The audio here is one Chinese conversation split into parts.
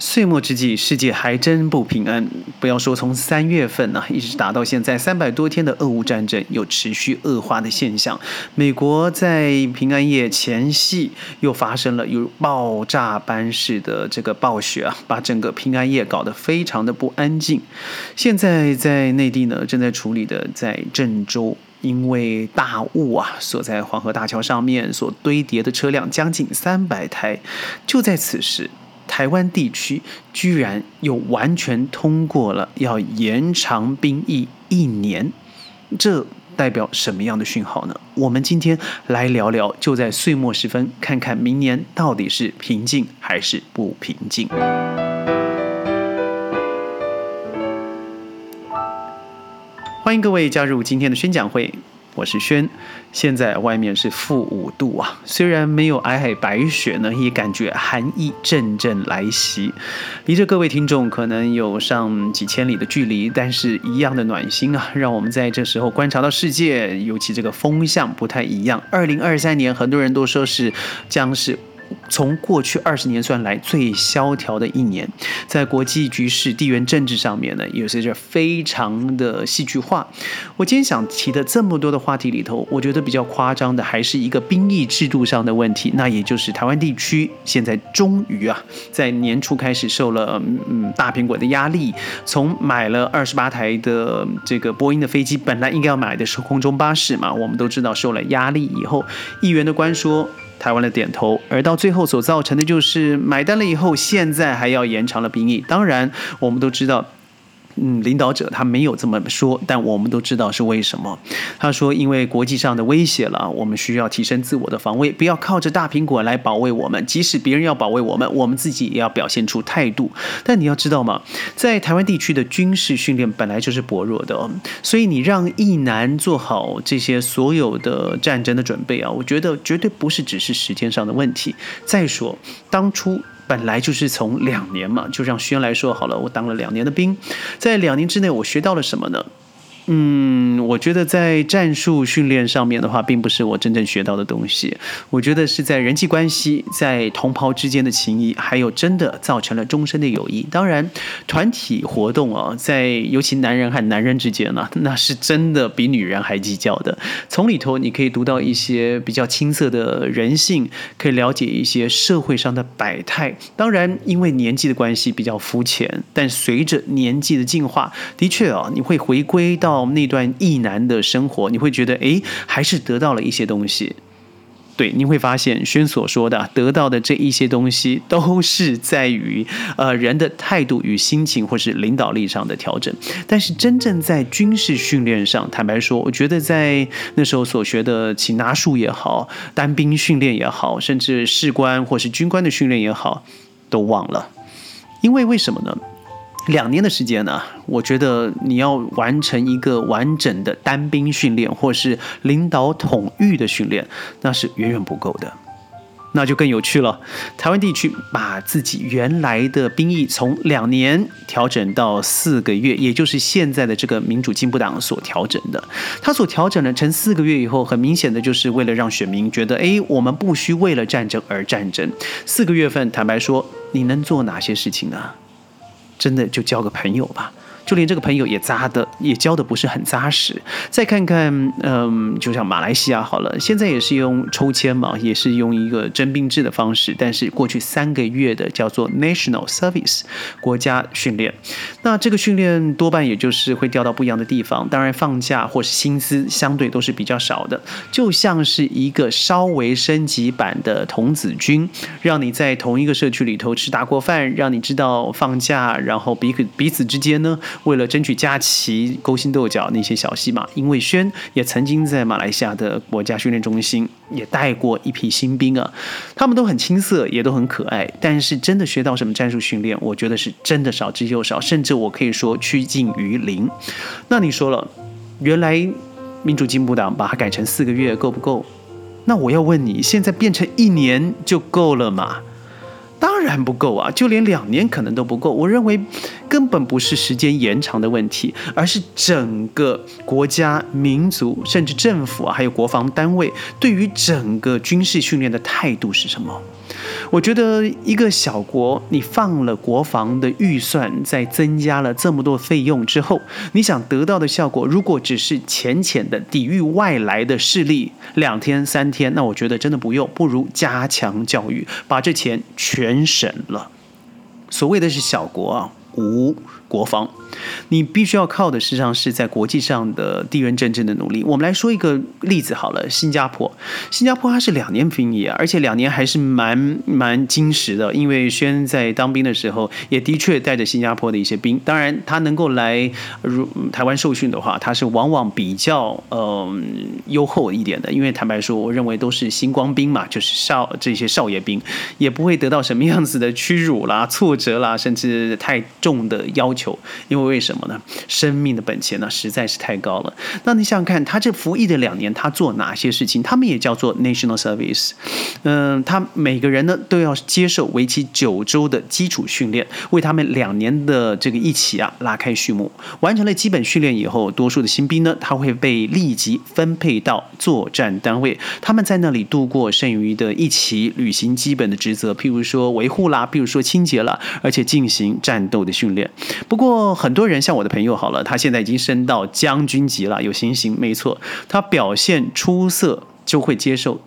岁末之际，世界还真不平安。不要说从三月份呢，一直打到现在三百多天的俄乌战争有持续恶化的现象。美国在平安夜前夕又发生了有爆炸般式的这个暴雪啊，把整个平安夜搞得非常的不安静。现在在内地呢，正在处理的在郑州，因为大雾啊，所在黄河大桥上面所堆叠的车辆将近三百台，就在此时。台湾地区居然又完全通过了要延长兵役一年，这代表什么样的讯号呢？我们今天来聊聊，就在岁末时分，看看明年到底是平静还是不平静。欢迎各位加入今天的宣讲会。我是轩，现在外面是负五度啊，虽然没有皑皑白雪呢，也感觉寒意阵阵来袭。离着各位听众可能有上几千里的距离，但是一样的暖心啊，让我们在这时候观察到世界，尤其这个风向不太一样。二零二三年，很多人都说是将是。从过去二十年算来最萧条的一年，在国际局势、地缘政治上面呢，也是着非常的戏剧化。我今天想提的这么多的话题里头，我觉得比较夸张的还是一个兵役制度上的问题，那也就是台湾地区现在终于啊，在年初开始受了嗯大苹果的压力，从买了二十八台的这个波音的飞机，本来应该要买的是空中巴士嘛，我们都知道受了压力以后，议员的官说。台湾的点头，而到最后所造成的就是买单了以后，现在还要延长了兵役。当然，我们都知道。嗯，领导者他没有这么说，但我们都知道是为什么。他说，因为国际上的威胁了，我们需要提升自我的防卫，不要靠着大苹果来保卫我们。即使别人要保卫我们，我们自己也要表现出态度。但你要知道吗，在台湾地区的军事训练本来就是薄弱的，所以你让一男做好这些所有的战争的准备啊，我觉得绝对不是只是时间上的问题。再说，当初。本来就是从两年嘛，就让轩来说好了。我当了两年的兵，在两年之内，我学到了什么呢？嗯，我觉得在战术训练上面的话，并不是我真正学到的东西。我觉得是在人际关系、在同袍之间的情谊，还有真的造成了终身的友谊。当然，团体活动啊，在尤其男人和男人之间呢，那是真的比女人还计较的。从里头你可以读到一些比较青涩的人性，可以了解一些社会上的百态。当然，因为年纪的关系比较肤浅，但随着年纪的进化，的确啊，你会回归到。我们那段意难的生活，你会觉得哎，还是得到了一些东西。对，你会发现轩所说的得到的这一些东西，都是在于呃人的态度与心情，或是领导力上的调整。但是真正在军事训练上，坦白说，我觉得在那时候所学的擒拿术也好，单兵训练也好，甚至士官或是军官的训练也好，都忘了。因为为什么呢？两年的时间呢，我觉得你要完成一个完整的单兵训练，或是领导统御的训练，那是远远不够的。那就更有趣了。台湾地区把自己原来的兵役从两年调整到四个月，也就是现在的这个民主进步党所调整的。他所调整的成四个月以后，很明显的就是为了让选民觉得，哎，我们不需为了战争而战争。四个月份，坦白说，你能做哪些事情呢？真的就交个朋友吧。就连这个朋友也扎的也交的不是很扎实。再看看，嗯，就像马来西亚好了，现在也是用抽签嘛，也是用一个征兵制的方式。但是过去三个月的叫做 National Service 国家训练，那这个训练多半也就是会调到不一样的地方，当然放假或是薪资相对都是比较少的，就像是一个稍微升级版的童子军，让你在同一个社区里头吃大锅饭，让你知道放假，然后彼此彼此之间呢。为了争取假期，勾心斗角那些小戏码，因为轩也曾经在马来西亚的国家训练中心也带过一批新兵啊，他们都很青涩，也都很可爱，但是真的学到什么战术训练，我觉得是真的少之又少，甚至我可以说趋近于零。那你说了，原来民主进步党把它改成四个月够不够？那我要问你，现在变成一年就够了吗？当然不够啊，就连两年可能都不够。我认为根本不是时间延长的问题，而是整个国家、民族，甚至政府啊，还有国防单位对于整个军事训练的态度是什么？我觉得一个小国，你放了国防的预算，在增加了这么多费用之后，你想得到的效果，如果只是浅浅的抵御外来的势力，两天三天，那我觉得真的不用，不如加强教育，把这钱全省了。所谓的是小国啊，无国防。你必须要靠的，实际上是在国际上的地缘政治的努力。我们来说一个例子好了，新加坡，新加坡它是两年兵役，而且两年还是蛮蛮矜持的。因为轩在当兵的时候，也的确带着新加坡的一些兵。当然，他能够来如台湾受训的话，他是往往比较呃优厚一点的。因为坦白说，我认为都是星光兵嘛，就是少这些少爷兵，也不会得到什么样子的屈辱啦、挫折啦，甚至太重的要求，因为。为什么呢？生命的本钱呢，实在是太高了。那你想想看，他这服役的两年，他做哪些事情？他们也叫做 national service。嗯，他每个人呢都要接受为期九周的基础训练，为他们两年的这个一起啊拉开序幕。完成了基本训练以后，多数的新兵呢，他会被立即分配到作战单位，他们在那里度过剩余的一起，履行基本的职责，譬如说维护啦，譬如说清洁啦，而且进行战斗的训练。不过很。多人像我的朋友好了，他现在已经升到将军级了，有星星，没错，他表现出色就会接受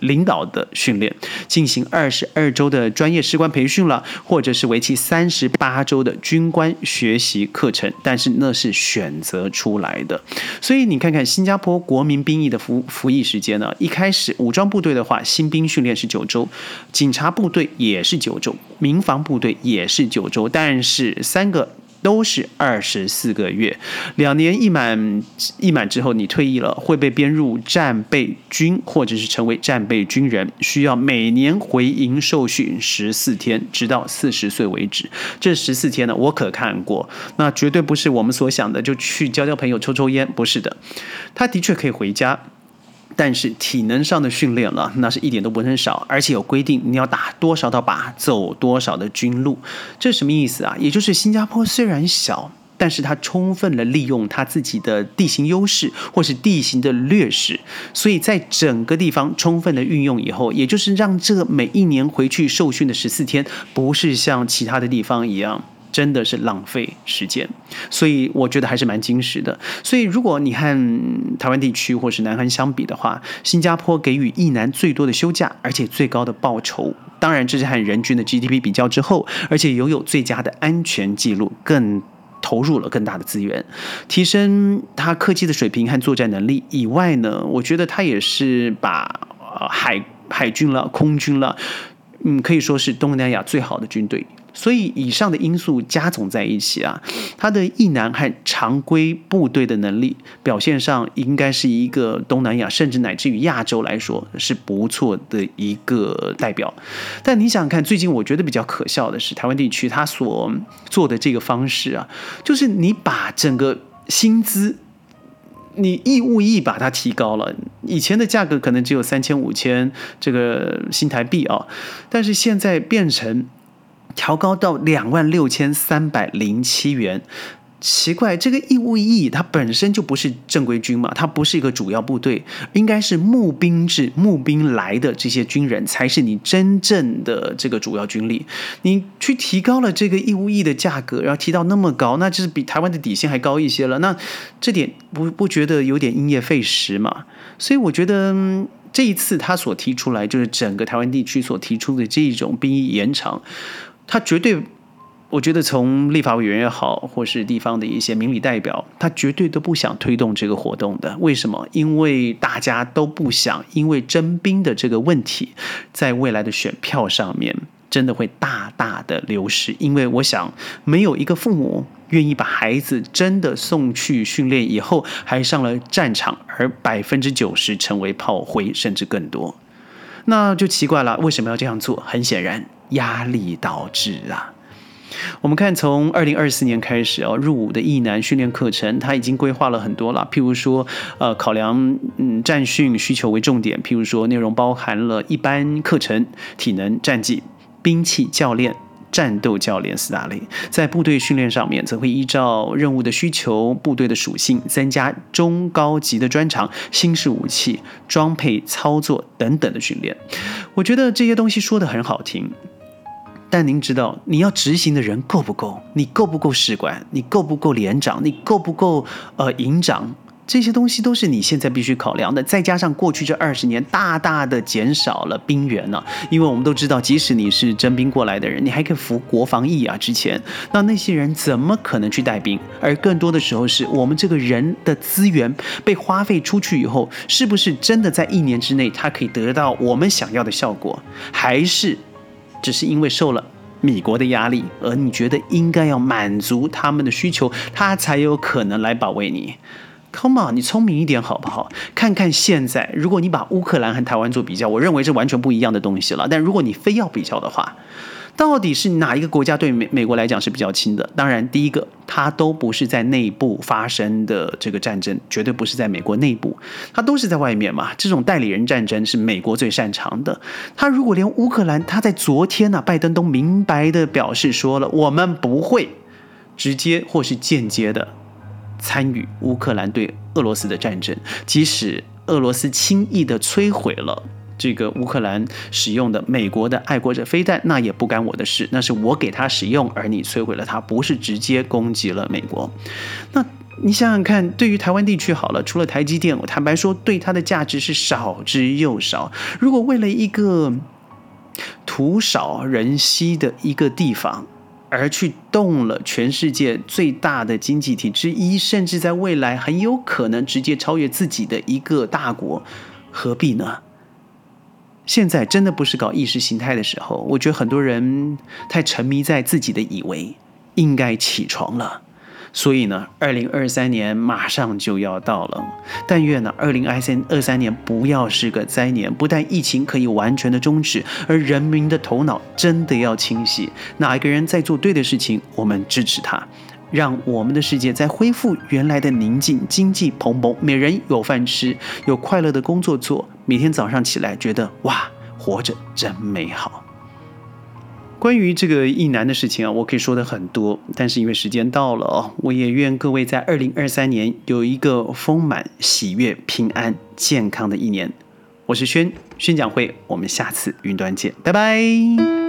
领导的训练，进行二十二周的专业士官培训了，或者是为期三十八周的军官学习课程，但是那是选择出来的。所以你看看新加坡国民兵役的服服役时间呢？一开始武装部队的话，新兵训练是九周，警察部队也是九周，民防部队也是九周，但是三个。都是二十四个月，两年一满一满之后，你退役了，会被编入战备军，或者是成为战备军人，需要每年回营受训十四天，直到四十岁为止。这十四天呢，我可看过，那绝对不是我们所想的，就去交交朋友、抽抽烟，不是的，他的确可以回家。但是体能上的训练了，那是一点都不能少，而且有规定你要打多少道靶，走多少的军路，这什么意思啊？也就是新加坡虽然小，但是它充分的利用它自己的地形优势或是地形的劣势，所以在整个地方充分的运用以后，也就是让这每一年回去受训的十四天，不是像其他的地方一样。真的是浪费时间，所以我觉得还是蛮矜持的。所以如果你和台湾地区或是南韩相比的话，新加坡给予一男最多的休假，而且最高的报酬。当然，这是和人均的 GDP 比较之后，而且拥有最佳的安全记录，更投入了更大的资源，提升他科技的水平和作战能力以外呢，我觉得他也是把海海军了、空军了，嗯，可以说是东南亚最好的军队。所以以上的因素加总在一起啊，他的意男和常规部队的能力表现上，应该是一个东南亚甚至乃至于亚洲来说是不错的一个代表。但你想想看，最近我觉得比较可笑的是，台湾地区他所做的这个方式啊，就是你把整个薪资，你义务役把它提高了，以前的价格可能只有三千五千这个新台币啊，但是现在变成。调高到两万六千三百零七元，奇怪，这个义务役它本身就不是正规军嘛，它不是一个主要部队，应该是募兵制，募兵来的这些军人才是你真正的这个主要军力。你去提高了这个义务役的价格，然后提到那么高，那就是比台湾的底薪还高一些了。那这点不不觉得有点因噎废食嘛？所以我觉得这一次他所提出来，就是整个台湾地区所提出的这种兵役延长。他绝对，我觉得从立法委员也好，或是地方的一些民理代表，他绝对都不想推动这个活动的。为什么？因为大家都不想，因为征兵的这个问题，在未来的选票上面真的会大大的流失。因为我想，没有一个父母愿意把孩子真的送去训练以后，还上了战场，而百分之九十成为炮灰，甚至更多，那就奇怪了。为什么要这样做？很显然。压力导致啊，我们看从二零二四年开始哦，入伍的役男训练课程，他已经规划了很多了。譬如说，呃，考量嗯战训需求为重点，譬如说内容包含了一般课程、体能、战绩、兵器教练。战斗教练四大类，在部队训练上面，则会依照任务的需求、部队的属性，增加中高级的专长、新式武器、装配、操作等等的训练。我觉得这些东西说的很好听，但您知道，你要执行的人够不够？你够不够士官？你够不够连长？你够不够呃营长？这些东西都是你现在必须考量的，再加上过去这二十年大大的减少了兵员呢，因为我们都知道，即使你是征兵过来的人，你还可以服国防役啊。之前，那那些人怎么可能去带兵？而更多的时候，是我们这个人的资源被花费出去以后，是不是真的在一年之内，他可以得到我们想要的效果？还是只是因为受了米国的压力，而你觉得应该要满足他们的需求，他才有可能来保卫你？Come on，你聪明一点好不好？看看现在，如果你把乌克兰和台湾做比较，我认为是完全不一样的东西了。但如果你非要比较的话，到底是哪一个国家对美美国来讲是比较亲的？当然，第一个，它都不是在内部发生的这个战争，绝对不是在美国内部，它都是在外面嘛。这种代理人战争是美国最擅长的。他如果连乌克兰，他在昨天呢，拜登都明白的表示说了，我们不会直接或是间接的。参与乌克兰对俄罗斯的战争，即使俄罗斯轻易的摧毁了这个乌克兰使用的美国的爱国者飞弹，那也不干我的事，那是我给他使用，而你摧毁了它，不是直接攻击了美国。那你想想看，对于台湾地区好了，除了台积电，我坦白说，对它的价值是少之又少。如果为了一个土少人稀的一个地方，而去动了全世界最大的经济体之一，甚至在未来很有可能直接超越自己的一个大国，何必呢？现在真的不是搞意识形态的时候，我觉得很多人太沉迷在自己的以为，应该起床了。所以呢，二零二三年马上就要到了，但愿呢，二零二三二三年不要是个灾年。不但疫情可以完全的终止，而人民的头脑真的要清晰。哪一个人在做对的事情，我们支持他，让我们的世界再恢复原来的宁静，经济蓬勃，每人有饭吃，有快乐的工作做，每天早上起来觉得哇，活着真美好。关于这个一男的事情啊，我可以说的很多，但是因为时间到了哦，我也愿各位在二零二三年有一个丰满、喜悦、平安、健康的一年。我是轩宣讲会，我们下次云端见，拜拜。